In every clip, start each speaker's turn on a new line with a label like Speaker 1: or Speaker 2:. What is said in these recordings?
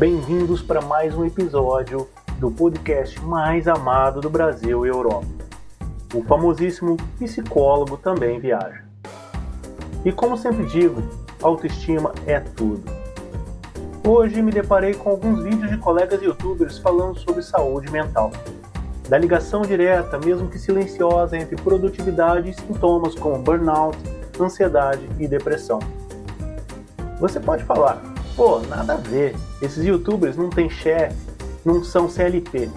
Speaker 1: Bem-vindos para mais um episódio do podcast mais amado do Brasil e Europa. O famosíssimo Psicólogo também viaja. E como sempre digo, autoestima é tudo. Hoje me deparei com alguns vídeos de colegas youtubers falando sobre saúde mental. Da ligação direta, mesmo que silenciosa, entre produtividade e sintomas como burnout, ansiedade e depressão. Você pode falar, pô, nada a ver, esses youtubers não têm chefe, não são CLP.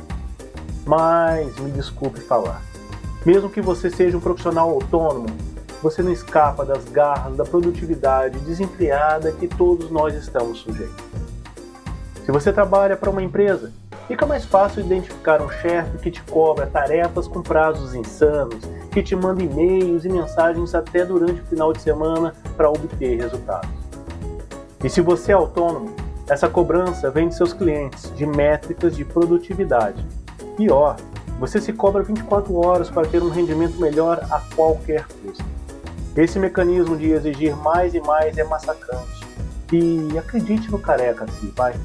Speaker 1: Mas me desculpe falar. Mesmo que você seja um profissional autônomo, você não escapa das garras da produtividade desempregada que todos nós estamos sujeitos. Se você trabalha para uma empresa, fica mais fácil identificar um chefe que te cobra tarefas com prazos insanos, que te manda e-mails e mensagens até durante o final de semana para obter resultados. E se você é autônomo, essa cobrança vem de seus clientes, de métricas de produtividade. Pior, você se cobra 24 horas para ter um rendimento melhor a qualquer custo. Esse mecanismo de exigir mais e mais é massacrante. E acredite no careca aqui, pai.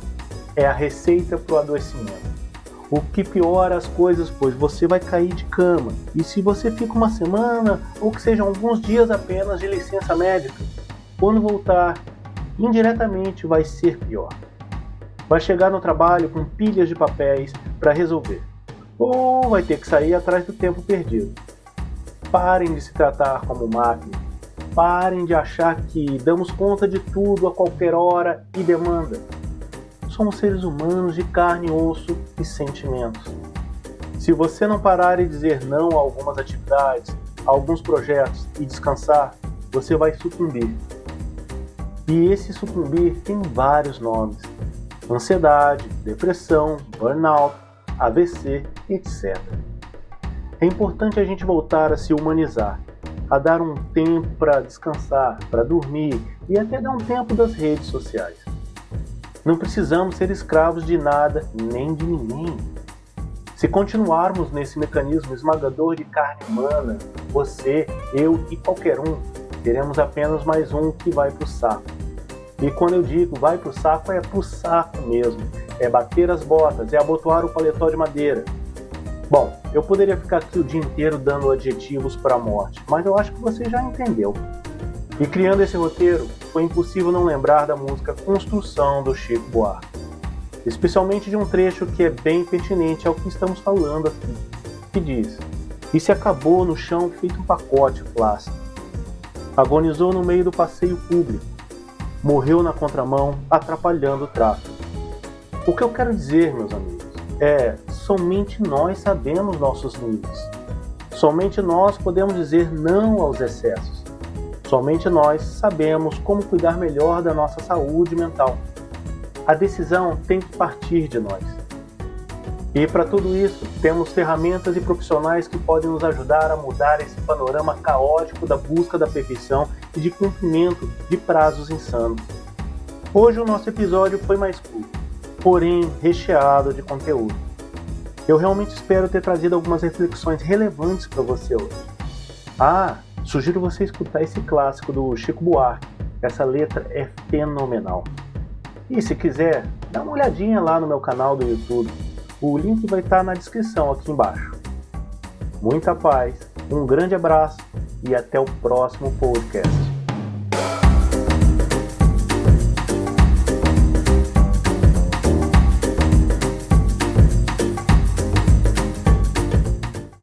Speaker 1: É a receita para o adoecimento. O que piora as coisas, pois você vai cair de cama. E se você fica uma semana, ou que sejam alguns dias apenas de licença médica, quando voltar, indiretamente vai ser pior. Vai chegar no trabalho com pilhas de papéis para resolver, ou vai ter que sair atrás do tempo perdido. Parem de se tratar como máquina. Parem de achar que damos conta de tudo a qualquer hora e demanda. Somos seres humanos de carne, osso e sentimentos. Se você não parar e dizer não a algumas atividades, a alguns projetos e descansar, você vai sucumbir. E esse sucumbir tem vários nomes: ansiedade, depressão, burnout, AVC, etc. É importante a gente voltar a se humanizar, a dar um tempo para descansar, para dormir e até dar um tempo das redes sociais. Não precisamos ser escravos de nada nem de ninguém. Se continuarmos nesse mecanismo esmagador de carne humana, você, eu e qualquer um, teremos apenas mais um que vai para o saco e quando eu digo vai pro saco, é pro saco mesmo. É bater as botas, é abotoar o paletó de madeira. Bom, eu poderia ficar aqui o dia inteiro dando adjetivos para a morte, mas eu acho que você já entendeu. E criando esse roteiro, foi impossível não lembrar da música Construção do Chico Buarque. Especialmente de um trecho que é bem pertinente ao que estamos falando aqui, que diz: E se acabou no chão feito um pacote plástico. Agonizou no meio do passeio público morreu na contramão, atrapalhando o tráfego. O que eu quero dizer, meus amigos, é somente nós sabemos nossos limites. Somente nós podemos dizer não aos excessos. Somente nós sabemos como cuidar melhor da nossa saúde mental. A decisão tem que partir de nós. E para tudo isso, temos ferramentas e profissionais que podem nos ajudar a mudar esse panorama caótico da busca da perfeição e de cumprimento de prazos insanos. Hoje o nosso episódio foi mais curto, porém recheado de conteúdo. Eu realmente espero ter trazido algumas reflexões relevantes para você hoje. Ah, sugiro você escutar esse clássico do Chico Buarque. Essa letra é fenomenal. E se quiser, dá uma olhadinha lá no meu canal do YouTube o link vai estar na descrição aqui embaixo. Muita paz, um grande abraço e até o próximo podcast.